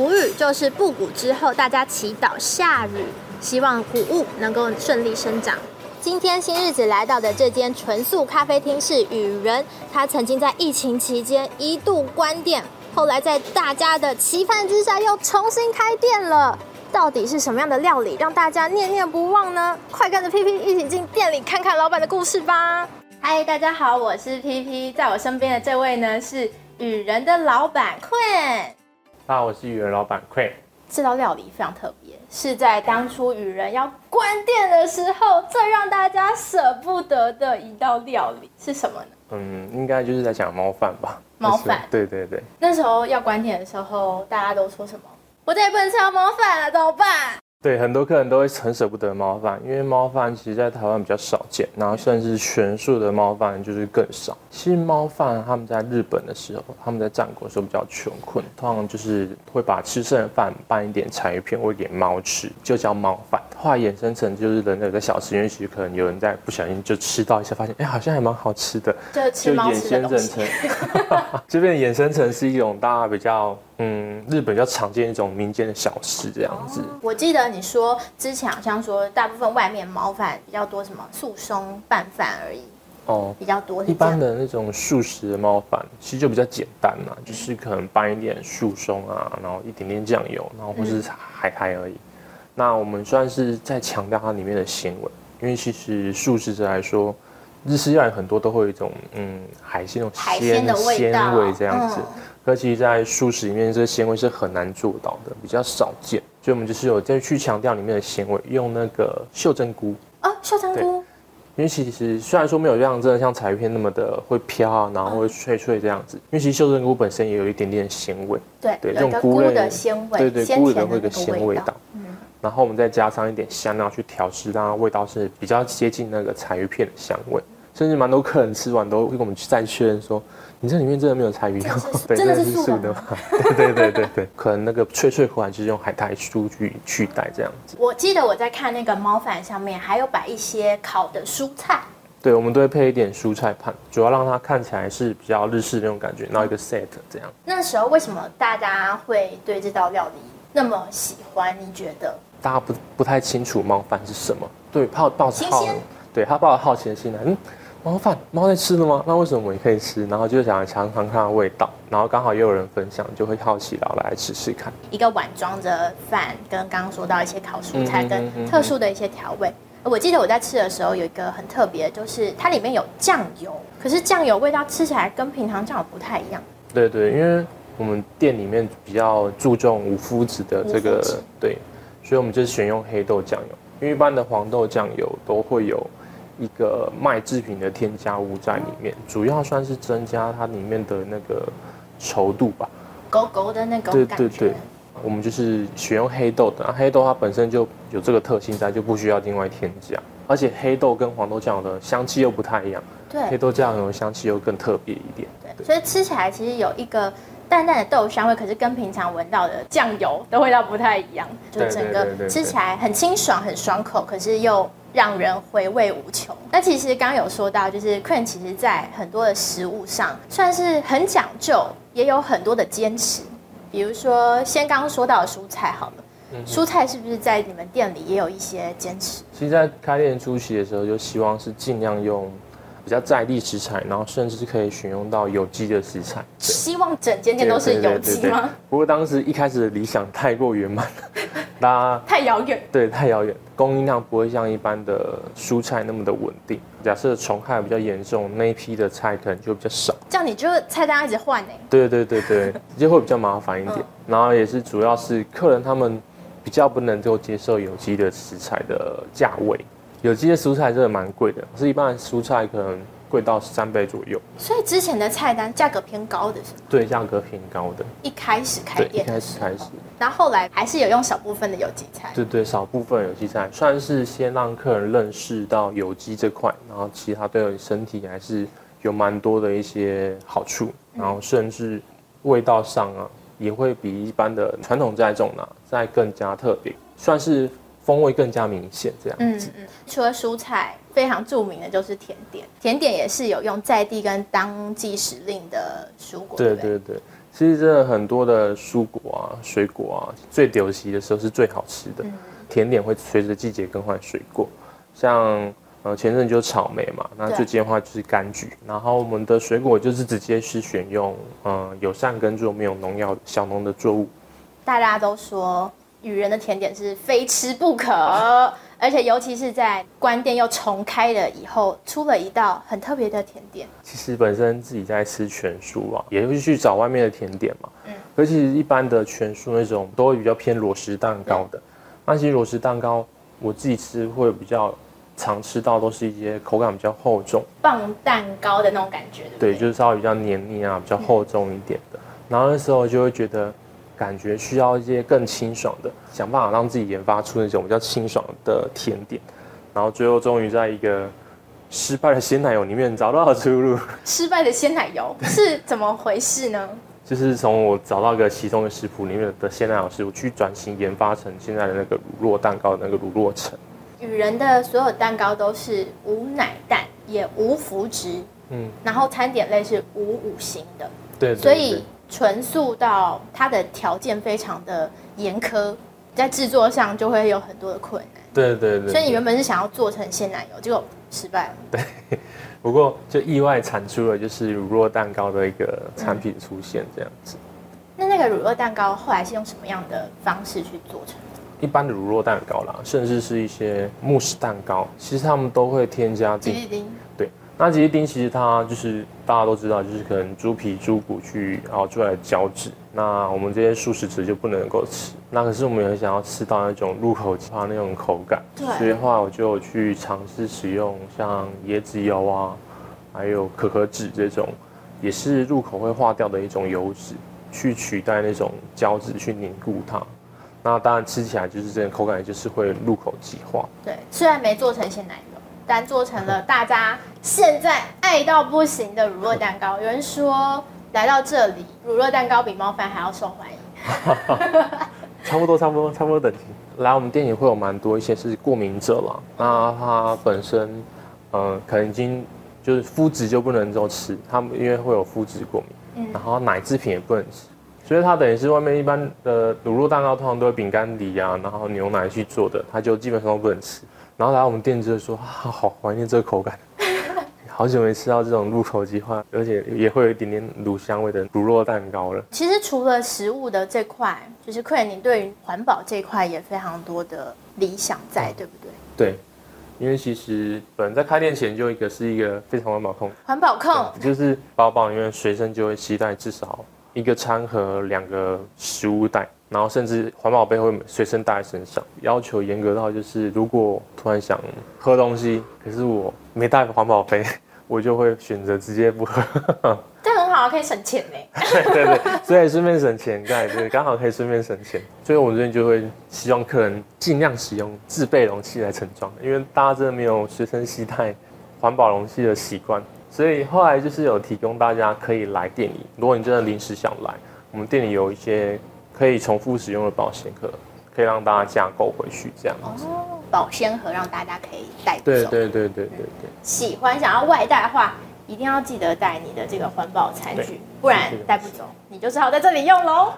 谷雨就是布谷之后，大家祈祷下雨，希望谷物能够顺利生长。今天新日子来到的这间纯素咖啡厅是雨人，他曾经在疫情期间一度关店，后来在大家的期盼之下又重新开店了。到底是什么样的料理让大家念念不忘呢？快跟着 PP 一起进店里看看老板的故事吧！嗨，大家好，我是 PP，在我身边的这位呢是雨人的老板 Queen。大家好，我是鱼人老板 Queen。这道料理非常特别，是在当初雨人要关店的时候，最让大家舍不得的一道料理是什么呢？嗯，应该就是在讲猫饭吧。猫饭，对对对。那时候要关店的时候，大家都说什么？我再也不能吃到猫饭了，怎么办？对，很多客人都会很舍不得猫饭，因为猫饭其实在台湾比较少见，然后甚至全素的猫饭就是更少。其实猫饭他们在日本的时候，他们在战国的时候比较穷困，通常就是会把吃剩的饭拌一点柴鱼片喂给猫吃，就叫猫饭。后来衍生成就是人类的小吃，因为其实可能有人在不小心就吃到一下，发现哎好像还蛮好吃的，就衍生成，这边衍生成是一种大家比较。嗯，日本比较常见一种民间的小吃这样子。我记得你说之前好像说，大部分外面猫饭比较多，什么素松拌饭而已。哦，比较多。一般的那种素食的猫饭，其实就比较简单嘛，就是可能拌一点素松啊，然后一点点酱油，然后或是海苔而已。嗯、那我们算是在强调它里面的纤维，因为其实素食者来说，日式料理很多都会有一种嗯海鲜那种鲜的味道，鲜味这样子。嗯可其实，在素食里面，这个纤维是很难做到的，比较少见。所以，我们就是有再去强调里面的鲜味，用那个袖珍菇啊，袖珍菇。因为其实虽然说没有像真的像柴鱼片那么的会飘啊，然后会脆脆这样子。因为其实袖珍菇本身也有一点点纤维，对对，这种菇类的鲜味，对对，菇类的会有一个鲜味道。嗯。然后我们再加上一点香料去调制，让它味道是比较接近那个柴鱼片的香味。甚至蛮多客人吃完都会跟我们再确认说。你这里面真的没有柴鱼 吗？对，真的是素的吗？对对对对对，可能那个脆脆口感就是用海苔酥去取代这样子。我记得我在看那个猫饭上面还有摆一些烤的蔬菜。对，我们都会配一点蔬菜盘，主要让它看起来是比较日式的那种感觉，然后一个 set 这样。那时候为什么大家会对这道料理那么喜欢？你觉得？大家不不太清楚猫饭是什么？对，抱抱着好，对他抱着好奇的心来，嗯。猫饭，猫在吃了吗？那为什么我也可以吃？然后就想尝尝看它的味道，然后刚好也有人分享，就会好奇，然后来试试看。一个碗装着饭，跟刚刚说到一些烤蔬菜，跟特殊的一些调味。我记得我在吃的时候有一个很特别，就是它里面有酱油，可是酱油味道吃起来跟平常酱油不太一样。对对，因为我们店里面比较注重无麸质的这个，对，所以我们就是选用黑豆酱油，因为一般的黄豆酱油都会有。一个麦制品的添加物在里面，主要算是增加它里面的那个稠度吧，勾勾的那个对对对，我们就是选用黑豆的，黑豆它本身就有这个特性在，就不需要另外添加。而且黑豆跟黄豆酱油的香气又不太一样，对，黑豆酱油的香气又更特别一点，对，对，所以吃起来其实有一个淡淡的豆香味，可是跟平常闻到的酱油的味道不太一样，就整个吃起来很清爽、很爽口，可是又。让人回味无穷。那其实刚刚有说到，就是 Queen 其实在很多的食物上算是很讲究，也有很多的坚持。比如说，先刚刚说到的蔬菜好了，嗯、蔬菜是不是在你们店里也有一些坚持？其实，在开店初期的时候，就希望是尽量用比较在地食材，然后甚至可以选用到有机的食材。希望整间店都是有机吗？不过当时一开始的理想太过圆满了。那太遥远，对，太遥远，供应量不会像一般的蔬菜那么的稳定。假设虫害比较严重，那一批的菜可能就比较少。这样你就菜单一直换呢？对对对对，就 会比较麻烦一点。嗯、然后也是主要是客人他们比较不能够接受有机的食材的价位，有机的蔬菜真的蛮贵的，是一般的蔬菜可能。贵到三倍左右，所以之前的菜单价格偏高的是吗？对，价格偏高的。一开始开店，一开始开始，然后后来还是有用少部分的有机菜。对对，少部分有机菜，算是先让客人认识到有机这块，然后其他对身体还是有蛮多的一些好处，然后甚至味道上啊，也会比一般的传统栽种呢再更加特别，算是。风味更加明显，这样子。嗯嗯，除了蔬菜，非常著名的就是甜点。甜点也是有用在地跟当季时令的蔬果。对对对，其实这很多的蔬果啊、水果啊，最丢席的时候是最好吃的。嗯、甜点会随着季节更换水果，像呃前阵就草莓嘛，那最近的话就是柑橘。然后我们的水果就是直接是选用呃友善耕作、没有农药小农的作物。大家都说羽人的甜点是非吃不可。而且，尤其是在关店又重开了以后，出了一道很特别的甜点。其实本身自己在吃全素啊，也会去找外面的甜点嘛。嗯。而其实一般的全素那种都会比较偏裸食蛋糕的。那其实裸食蛋糕，我自己吃会比较常吃到，都是一些口感比较厚重，棒蛋糕的那种感觉。对，对，就是稍微比较黏腻啊，比较厚重一点的。嗯。然后那时候就会觉得。感觉需要一些更清爽的，想办法让自己研发出那种比较清爽的甜点，然后最后终于在一个失败的鲜奶油里面找到了出路。失败的鲜奶油是怎么回事呢？就是从我找到一个其中的食谱里面的鲜奶油师傅去转型研发成现在的那个乳酪蛋糕的那个乳酪层。雨人的所有蛋糕都是无奶蛋，也无麸质，嗯，然后餐点类是无五辛的，对，对，对，所以。纯素到它的条件非常的严苛，在制作上就会有很多的困难。对对对，对。所以你原本是想要做成鲜奶油，结果失败了。对，不过就意外产出了就是乳酪蛋糕的一个产品出现这样子。嗯、那那个乳酪蛋糕后来是用什么样的方式去做成的？一般的乳酪蛋糕啦，甚至是一些慕斯蛋糕，其实他们都会添加吉利丁。对。那吉利丁其实它就是大家都知道，就是可能猪皮、猪骨去熬出来的胶质。那我们这些素食者就不能够吃。那可是我们也很想要吃到那种入口即化那种口感。对。所以的话，我就去尝试使用像椰子油啊，还有可可脂这种，也是入口会化掉的一种油脂，去取代那种胶质去凝固它。那当然吃起来就是这个口感，就是会入口即化。对，虽然没做成鲜奶油，但做成了大家。现在爱到不行的乳酪蛋糕，有人说来到这里，乳酪蛋糕比猫饭还要受欢迎。差不多，差不多，差不多等级。来我们店里会有蛮多一些是过敏者了，那他本身，嗯、呃，可能已经就是麸质就不能够吃，他们因为会有麸质过敏，嗯然后奶制品也不能吃，所以他等于是外面一般的乳酪蛋糕通常都有饼干底啊，然后牛奶去做的，他就基本上都不能吃。然后来我们店就说，啊，好怀念这个口感。好久没吃到这种入口即化，而且也会有一点点乳香味的乳酪蛋糕了。其实除了食物的这块，就是客人您对于环保这块也非常多的理想在，嗯、对不对？对，因为其实本人在开店前就一个是一个非常环保控，环保控就是包包里面随身就会携带至少一个餐盒、两个食物袋，然后甚至环保杯会随身带在身上。要求严格到就是，如果突然想喝东西，可是我没带环保杯。我就会选择直接不喝，这很好，可以省钱 呢。对对对，所以顺便省钱，对对，刚好可以顺便省钱。所以我们这边就会希望客人尽量使用自备容器来盛装，因为大家真的没有随身携带环保容器的习惯。所以后来就是有提供大家可以来店里，如果你真的临时想来，我们店里有一些可以重复使用的保鲜盒，可以让大家加购回去这样子。哦保鲜盒让大家可以带走。对对对对对对。喜欢想要外带的话，一定要记得带你的这个环保餐具，不然带不走，你就只好在这里用喽。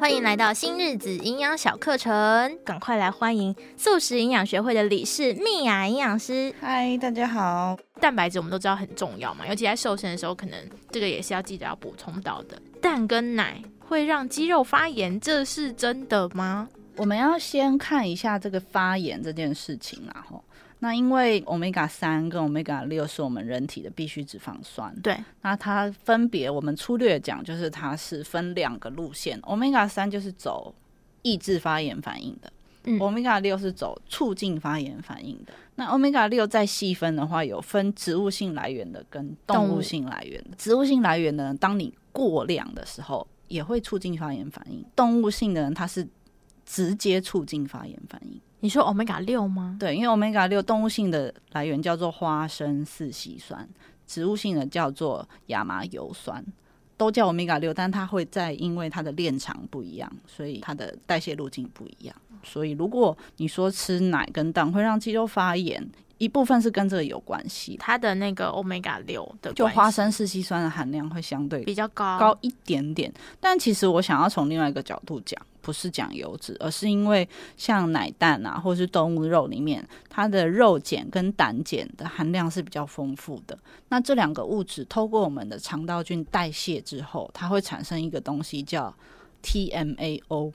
欢迎来到新日子营养小课程，赶快来欢迎素食营养学会的理事蜜雅营养师。嗨，大家好。蛋白质我们都知道很重要嘛，尤其在瘦身的时候，可能这个也是要记得要补充到的。蛋跟奶会让肌肉发炎，这是真的吗？我们要先看一下这个发炎这件事情，然后那因为 Omega 三跟 Omega 六是我们人体的必需脂肪酸，对，那它分别我们粗略讲就是它是分两个路线，Omega 三就是走抑制发炎反应的，嗯，Omega 六是走促进发炎反应的。那 Omega 六再细分的话，有分植物性来源的跟动物性来源的。植物性来源的，当你过量的时候也会促进发炎反应，动物性的人它是。直接促进发炎反应。你说 Omega 六吗？对，因为 Omega 六动物性的来源叫做花生四烯酸，植物性的叫做亚麻油酸，都叫 Omega 六，但它会在因为它的链长不一样，所以它的代谢路径不一样。所以如果你说吃奶跟蛋会让肌肉发炎，一部分是跟这个有关系，它的那个 omega 六的就花生四烯酸的含量会相对比较高高一点点。但其实我想要从另外一个角度讲，不是讲油脂，而是因为像奶蛋啊，或是动物肉里面，它的肉碱跟胆碱的含量是比较丰富的。那这两个物质透过我们的肠道菌代谢之后，它会产生一个东西叫 TMAO。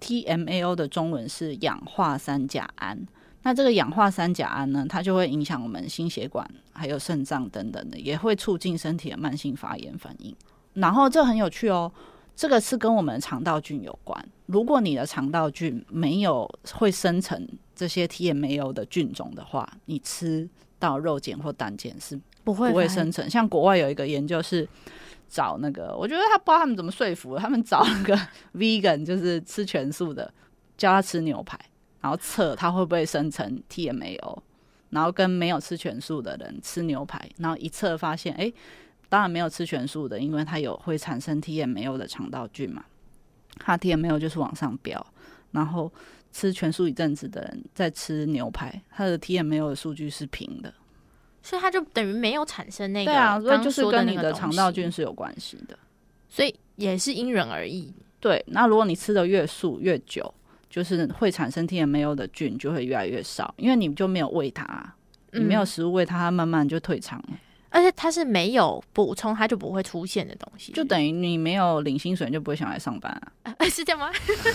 TMAO 的中文是氧化三甲胺。那这个氧化三甲胺呢，它就会影响我们心血管、还有肾脏等等的，也会促进身体的慢性发炎反应。然后这很有趣哦，这个是跟我们的肠道菌有关。如果你的肠道菌没有会生成这些 TMAO 的菌种的话，你吃到肉碱或胆碱是不会不会生成。像国外有一个研究是找那个，我觉得他不知道他们怎么说服，他们找那个 vegan，就是吃全素的，叫他吃牛排。然后测它会不会生成 TMAO，然后跟没有吃全素的人吃牛排，然后一测发现，哎，当然没有吃全素的，因为它有会产生 TMAO 的肠道菌嘛，它 TMAO 就是往上飙。然后吃全素一阵子的人在吃牛排，它的 TMAO 的数据是平的，所以它就等于没有产生那个。对啊，所以就是跟你的肠道菌是有关系的，所以也是因人而异。对，那如果你吃的越素越久。就是会产生 TMAO 的菌就会越来越少，因为你就没有喂它，你没有食物喂它，它慢慢就退场了。而且它是没有补充，它就不会出现的东西，就等于你没有领薪水，你就不会想来上班啊？是这样吗？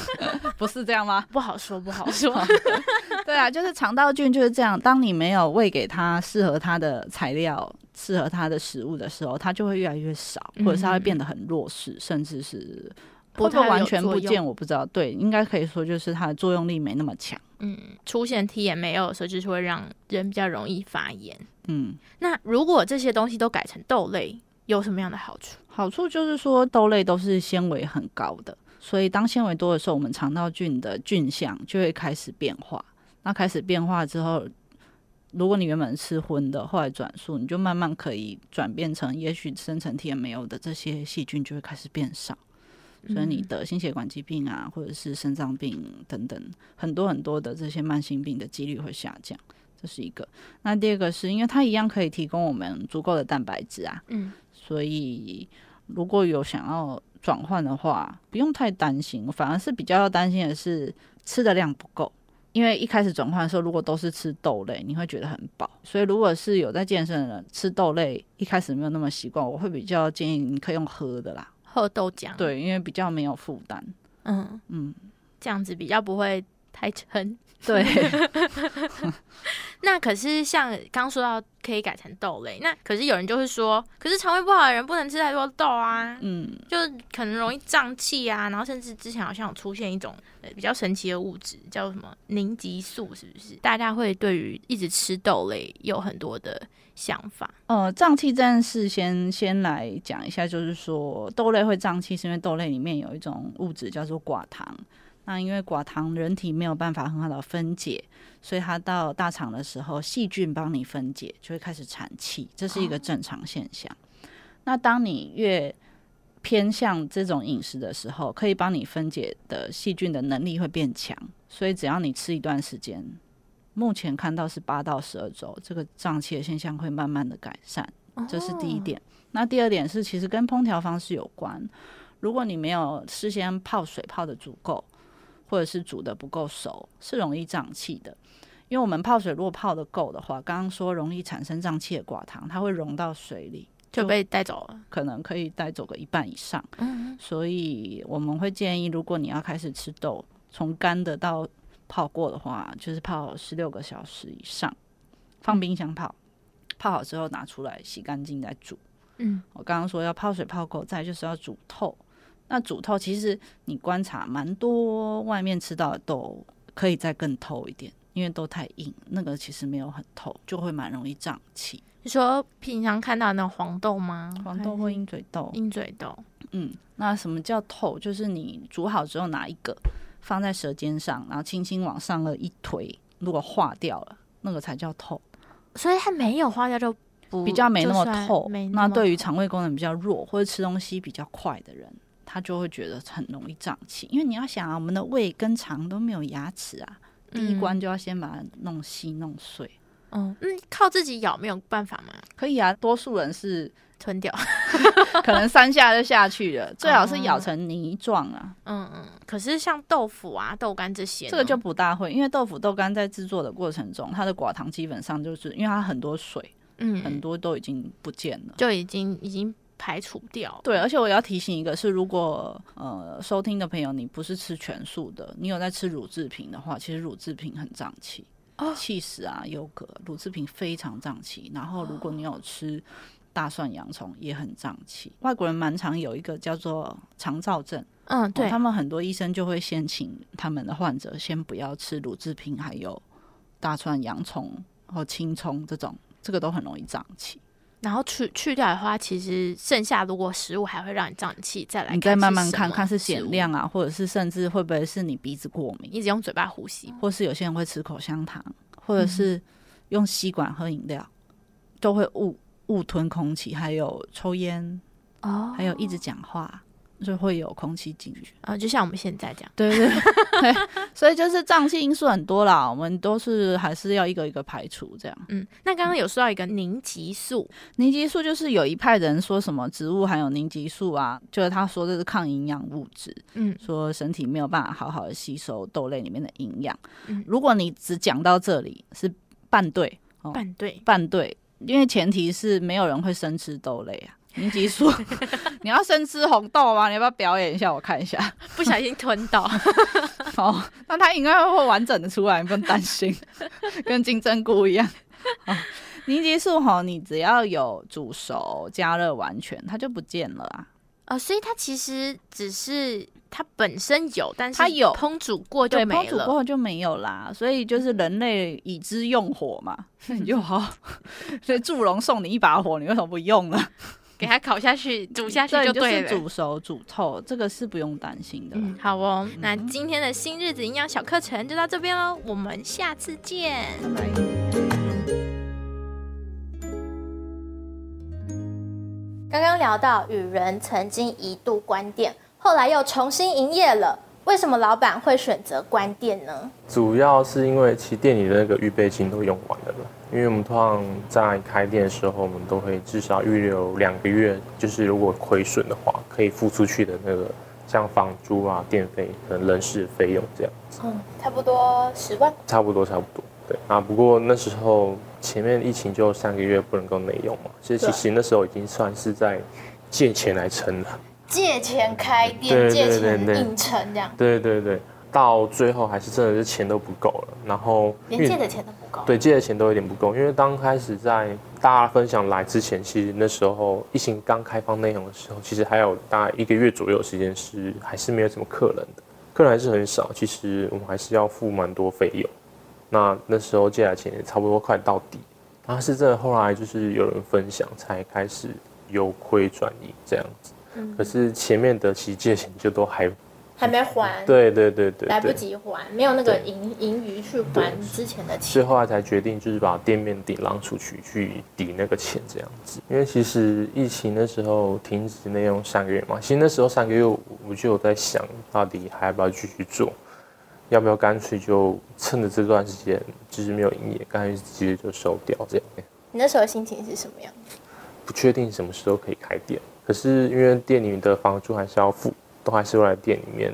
不是这样吗？不好说，不好 说。对啊，就是肠道菌就是这样，当你没有喂给它适合它的材料、适合它的食物的时候，它就会越来越少，或者是它会变得很弱势，甚至是。会不太完全不见？我不知道。对，应该可以说就是它的作用力没那么强。嗯，出现 TMAO 的时候，就是会让人比较容易发炎。嗯，那如果这些东西都改成豆类，有什么样的好处？好处就是说豆类都是纤维很高的，所以当纤维多的时候，我们肠道菌的菌相就会开始变化。那开始变化之后，如果你原本吃荤的，后来转素，你就慢慢可以转变成，也许生成 TMAO 的这些细菌就会开始变少。所以你的心血管疾病啊，或者是肾脏病等等，很多很多的这些慢性病的几率会下降，这是一个。那第二个是因为它一样可以提供我们足够的蛋白质啊，嗯，所以如果有想要转换的话，不用太担心。反而是比较要担心的是吃的量不够，因为一开始转换的时候，如果都是吃豆类，你会觉得很饱。所以如果是有在健身的人吃豆类，一开始没有那么习惯，我会比较建议你可以用喝的啦。喝豆浆，对，因为比较没有负担，嗯。嗯，这样子比较不会太撑，对。那可是像刚说到可以改成豆类，那可是有人就会说，可是肠胃不好的人不能吃太多豆啊，嗯，就可能容易胀气啊，然后甚至之前好像有出现一种比较神奇的物质，叫什么凝集素，是不是？大家会对于一直吃豆类有很多的想法。呃，胀气这件事先先来讲一下，就是说豆类会胀气，是因为豆类里面有一种物质叫做寡糖。那因为寡糖，人体没有办法很好的分解，所以它到大肠的时候，细菌帮你分解，就会开始产气，这是一个正常现象。哦。那当你越偏向这种饮食的时候，可以帮你分解的细菌的能力会变强，所以只要你吃一段时间，目前看到是八到十二周，这个胀气的现象会慢慢的改善，这是第一点。哦。那第二点是，其实跟烹调方式有关。如果你没有事先泡水泡的足够。或者是煮的不够熟，是容易胀气的。因为我们泡水如果泡的够的话，刚刚说容易产生胀气的寡糖，它会溶到水里就被带走了，可能可以带走个一半以上。嗯，所以我们会建议，如果你要开始吃豆，从干的到泡过的话，就是泡十六个小时以上，放冰箱泡，泡好之后拿出来洗干净再煮。嗯，我刚刚说要泡水泡够，再就是要煮透。那煮透，其实你观察蛮多，外面吃到的豆可以再更透一点，因为都太硬，那个其实没有很透，就会蛮容易胀气。你说平常看到的那种黄豆吗？黄豆或鹰嘴豆？鹰嘴豆。嗯，那什么叫透？就是你煮好之后拿一个放在舌尖上，然后轻轻往上了一推，如果化掉了，那个才叫透。所以它没有化掉就不比较没那么透。那，么那对于肠胃功能比较弱或者吃东西比较快的人。他就会觉得很容易胀气，因为你要想啊，我们的胃跟肠都没有牙齿啊，第一关就要先把它弄细弄碎，嗯嗯，靠自己咬没有办法吗？可以啊，多数人是吞掉，可能三下就下去了，最好是咬成泥状啊。嗯嗯，可是像豆腐啊、豆干这些，这个就不大会，因为豆腐、豆干在制作的过程中，它的寡糖基本上就是因为它很多水，嗯，很多都已经不见了，就已经已经。排除掉。对，而且我要提醒一个，是如果呃收听的朋友，你不是吃全素的，你有在吃乳制品的话，其实乳制品很胀气哦，起司啊、优格，乳制品非常胀气。然后如果你有吃大蒜、洋葱，也很胀气。外国人蛮常有一个叫做肠燥症，嗯，对、哦，他们很多医生就会先请他们的患者先不要吃乳制品，还有大蒜、洋葱或青葱这种，这个都很容易胀气。然后去去掉的话，其实剩下如果食物还会让你胀气，再来你再慢慢看看是减量啊，或者是甚至会不会是你鼻子过敏，一直用嘴巴呼吸，或是有些人会吃口香糖，或者是用吸管喝饮料，嗯、都会误误吞空气，还有抽烟，哦，还有一直讲话。就会有空气进去啊，就像我们现在这样。对对对，所以就是胀气因素很多啦，我们都是还是要一个一个排除这样。嗯，那刚刚有说到一个凝集素，凝集素就是有一派人说什么植物含有凝集素啊，就是他说这是抗营养物质，嗯，说身体没有办法好好的吸收豆类里面的营养。嗯，如果你只讲到这里是半对，哦，半对，半对，因为前提是没有人会生吃豆类啊。凝集素，你要生吃红豆吗？你要不要表演一下？我看一下，不小心吞到。哦，那它应该会完整的出来，你不用担心，跟金针菇一样。凝集素哈，你只要有煮熟、加热完全，它就不见了啊。哦，所以它其实只是它本身有，但是它有烹煮过就没了，烹煮过后就没有啦。所以就是人类已知用火嘛，那 你就好。所以祝融送你一把火，你为什么不用呢？给它烤下去，煮下去就对了。就是煮熟、煮透，这个是不用担心的。嗯，好哦，那今天的新日子营养小课程就到这边喽，我们下次见，拜拜。刚刚聊到羽人曾经一度关店，后来又重新营业了。为什么老板会选择关店呢？主要是因为其店里的那个预备金都用完了。因为我们通常在开店的时候，我们都会至少预留两个月，就是如果亏损的话，可以付出去的那个像房租啊、电费、可能人事费用这样子。嗯，差不多十万。差不多，差不多。对啊，不过那时候前面疫情就三个月不能够内用嘛，所以其实那时候已经算是在借钱来撑了。借钱开店，借钱影城这样。对对对，到最后还是真的是钱都不够了，然后连借的钱都不够。对，借的钱都有点不够，因为刚开始在大家分享来之前，其实那时候疫情刚开放内容的时候，其实还有大概一个月左右的时间是还是没有什么客人的，客人还是很少。其实我们还是要付蛮多费用。那那时候借来钱也差不多快到底，然后是真的后来就是有人分享，才开始由亏转盈这样子。可是前面的其实借钱就都还还没还，对对对对，来不及还，没有那个盈盈余去还之前的钱，所以后来才决定就是把店面顶让出去去抵那个钱这样子。因为其实疫情的时候停止内用三个月嘛，其实那时候三个月我就有在想到底还要不要继续做，要不要干脆就趁着这段时间就是没有营业，干脆直接就收掉这样。你那时候心情是什么样？不确定什么时候可以开店。可是因为店里面的房租还是要付，都还是会来店里面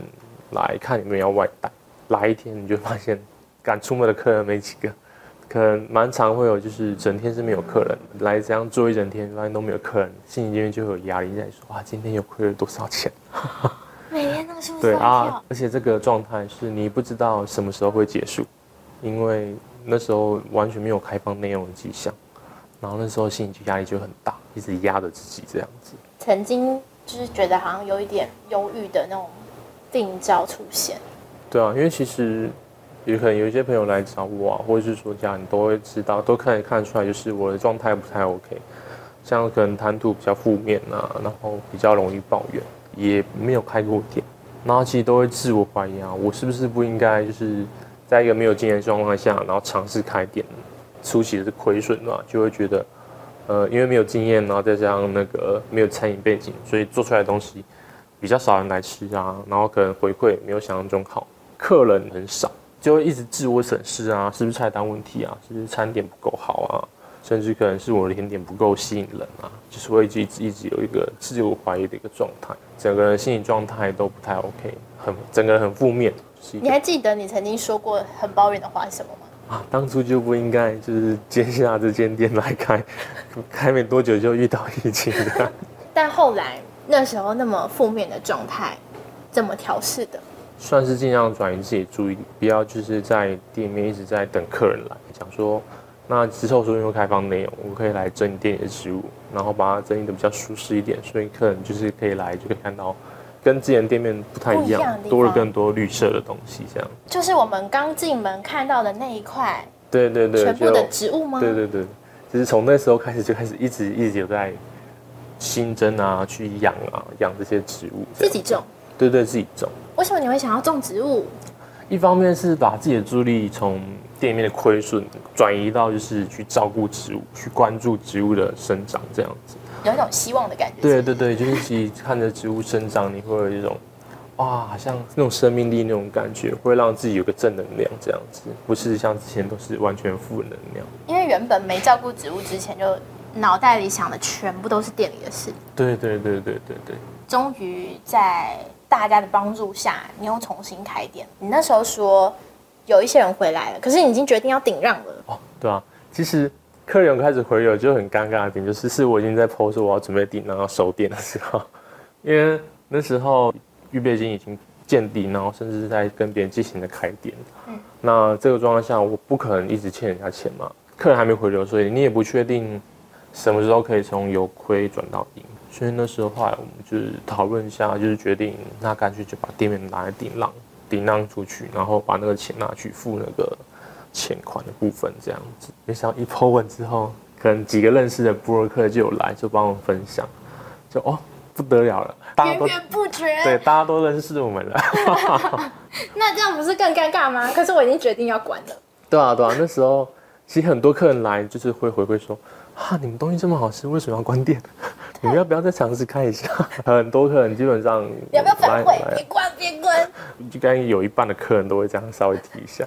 来看有没有要外带。来一天你就发现，敢出门的客人没几个，可能蛮常会有就是整天是没有客人，来这样做一整天发现都没有客人，心里面就有压力在说哇，今天又亏了多少钱？每天都是不是对啊，而且这个状态是你不知道什么时候会结束，因为那时候完全没有开放内容的迹象，然后那时候心里就压力就很大，一直压着自己这样子。曾经就是觉得好像有一点忧郁的那种病灶出现。对啊，因为其实有可能有一些朋友来找我啊，或者是说家人都会知道，都可以看出来，就是我的状态不太 OK，像可能谈吐比较负面啊，然后比较容易抱怨，也没有开过店，然后其实都会自我怀疑啊，我是不是不应该就是在一个没有经验状况下，然后尝试开店，初期是亏损嘛，就会觉得。呃，因为没有经验，然后再加上那个没有餐饮背景，所以做出来的东西比较少人来吃啊，然后可能回馈没有想象中好，客人很少，就会一直自我审视啊，是不是菜单问题啊，是不是餐点不够好啊，甚至可能是我的甜点不够吸引人啊，就是会一直一直一直有一个自我怀疑的一个状态，整个人心理状态都不太 OK，很整个人很负面。你还记得你曾经说过很抱怨的话是什么吗？啊，当初就不应该就是接下这间店来开，开没多久就遇到疫情的。但后来那时候那么负面的状态，怎么调试的？算是尽量转移自己注意力，不要就是在店面一直在等客人来。讲说，那之后说因为开放内容，我可以来整理店里的食物，然后把它整理的比较舒适一点，所以客人就是可以来就可以看到。跟之前店面不太一样，一多了更多绿色的东西，这样。就是我们刚进门看到的那一块，对对对，全部的植物吗？对对对，就是从那时候开始就开始一直一直有在新增啊，去养啊，养这些植物。自己种？对对，自己种。为什么你会想要种植物？一方面是把自己的注意力从店面的亏损转移到就是去照顾植物，去关注植物的生长，这样子。有一种希望的感觉。对对对，就是自己看着植物生长，你会有一种，哇，好像那种生命力那种感觉，会让自己有个正能量这样子，不是像之前都是完全负能量。因为原本没照顾植物之前，就脑袋里想的全部都是店里的事。对对对对对对。终于在大家的帮助下，你又重新开店。你那时候说有一些人回来了，可是你已经决定要顶让了。哦，对啊，其实。客人开始回流就很尴尬的点，就是是我已经在 PO 说我要准备订，然后收店的时候，因为那时候预备金已经见底，然后甚至是在跟别人进行的开店。嗯，那这个状况下，我不可能一直欠人家钱嘛。客人还没回流，所以你也不确定什么时候可以从由亏转到盈。所以那时候后来我们就是讨论一下，就是决定那干脆就把店面拿来顶浪，顶浪出去，然后把那个钱拿去付那个。欠款的部分这样子，没想到一 po 文之后，可能几个认识的部落客就有来，就帮我们分享，就哦不得了了，源源不绝，对，大家都认识我们了。那这样不是更尴尬吗？可是我已经决定要关了。对啊对啊，那时候其实很多客人来就是会回馈说，啊你们东西这么好吃，为什么要关店？你们要不要再尝试开一下？很多客人基本上要不要反悔？别关别关，就刚有一半的客人都会这样稍微提一下。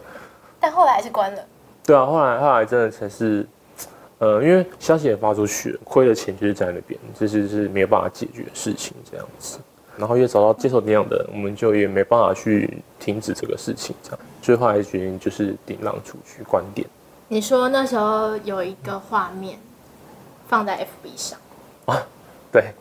但后来还是关了。对啊，后来后来真的才是，呃，因为消息也发出去了，亏的钱就是在那边，这是是没有办法解决的事情这样子。然后也找到接受顶让的人，我们就也没办法去停止这个事情这样。最后还是决定就是顶浪出去关店。你说那时候有一个画面放在 FB 上啊？对，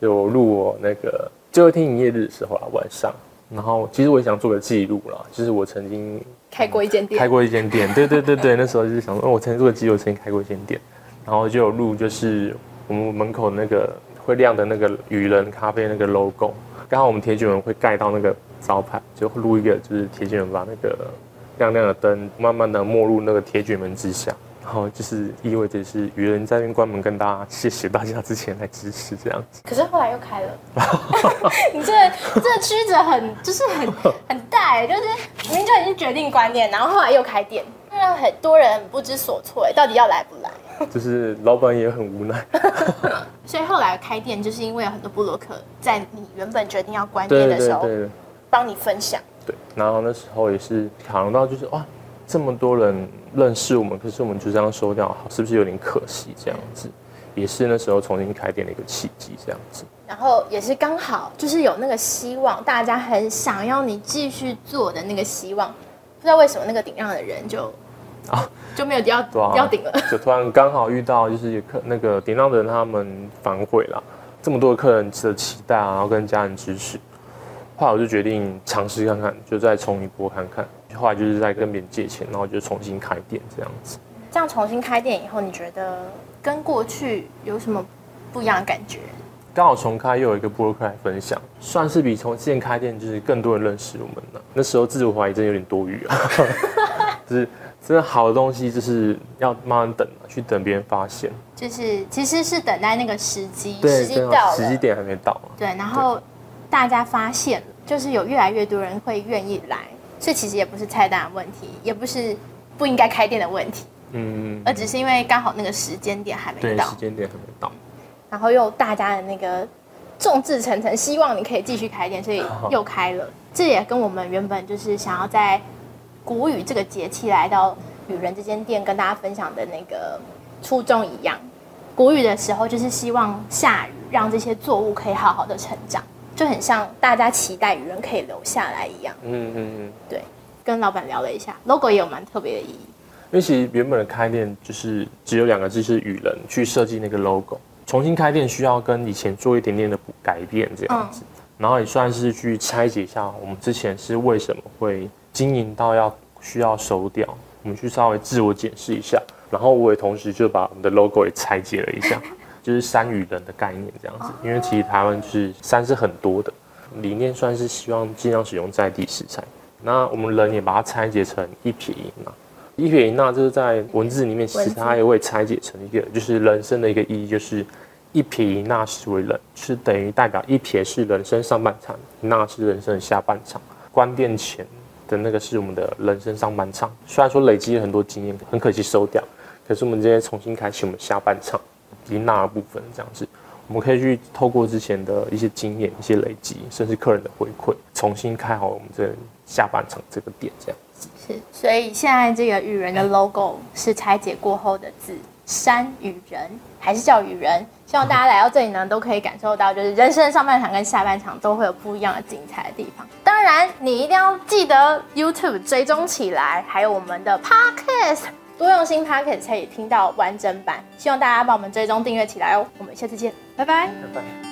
有录我那个最后一天营业日的时候啊，晚上。然后其实我也想做个记录啦，就是我曾经开过一间店，开过一间店，对对对对，那时候就是想说，哦，我曾经做个记录，我曾经开过一间店，然后就有录，就是我们门口那个会亮的那个羽人咖啡那个 logo，刚好我们铁卷门会盖到那个招牌，就录一个，就是铁卷门把那个亮亮的灯慢慢的没入那个铁卷门之下。然后就是意味着是羽人在那边关门，跟大家谢谢大家之前来支持这样子。可是后来又开了，你这、这个曲折很就是很很就是明明就已经决定关店，然后后来又开店，让很多人不知所措哎，到底要来不来？就是老板也很无奈。所以后来开店就是因为有很多布洛克在你原本决定要关店的时候，帮你分享。对，然后那时候也是考虑到就是哇，这么多人。认识我们，可是我们就这样收掉，是不是有点可惜？这样子，也是那时候重新开店的一个契机，这样子。然后也是刚好，就是有那个希望，大家很想要你继续做的那个希望，不知道为什么那个顶让的人就啊 就没有要、啊、要顶了，就突然刚好遇到，就是有客那个顶让的人他们反悔了，这么多的客人的期待啊，然后跟家人支持，后来我就决定尝试看看，就再冲一波看看。后来就是在跟别人借钱，然后就重新开店这样子。这样重新开店以后，你觉得跟过去有什么不一样的感觉？刚好重开又有一个部落客来分享，算是比从之前开店就是更多人认识我们了。那时候自我怀疑真有点多余啊，就是真的好的东西就是要慢慢等，去等别人发现。就是其实是等待那个时机，对时机到了，时机点还没到。对，然后大家发现，就是有越来越多人会愿意来。所以其实也不是菜单的问题，也不是不应该开店的问题，嗯，而只是因为刚好那个时间点还没到，时间点还没到，然后又大家的那个众志成城，希望你可以继续开店，所以又开了。这也跟我们原本就是想要在谷雨这个节气来到雨人这间店跟大家分享的那个初衷一样。谷雨的时候就是希望下雨，让这些作物可以好好的成长，就很像大家期待雨人可以留下来一样。嗯嗯嗯，对。跟老板聊了一下，logo 也有蛮特别的意义。因为其实原本的开店就是只有两个字，是雨人去设计那个 logo。重新开店需要跟以前做一点点的改变，这样子。嗯、然后也算是去拆解一下我们之前是为什么会经营到要需要收掉，我们去稍微自我检视一下。然后我也同时就把我们的 logo 也拆解了一下，就是山与人的概念这样子。因为其实台湾是山是很多的，理念算是希望尽量使用在地食材。那我们人也把它拆解成一撇一捺，一撇一捺就是在文字里面，其实它也会拆解成一个，就是人生的一个意义，就是一撇一捺是为人，是等于代表一撇是人生上半场，一捺是人生的下半场。关店前的那个是我们的人生上半场，虽然说累积了很多经验，很可惜收掉，可是我们今天重新开启我们下半场一捺的部分，这样子。我们可以去透过之前的一些经验、一些累积，甚至客人的回馈，重新开好我们这下半场这个店，这样子。是，所以现在这个雨人的 logo 是拆解过后的字，山雨人还是叫雨人？希望大家来到这里呢，都可以感受到，就是人生的上半场跟下半场都会有不一样的精彩的地方。当然，你一定要记得 YouTube 追踪起来，还有我们的 Podcast。多用心 Podcast 可以听到完整版，希望大家帮我们追踪订阅起来哦。我们下次见，拜拜。拜拜。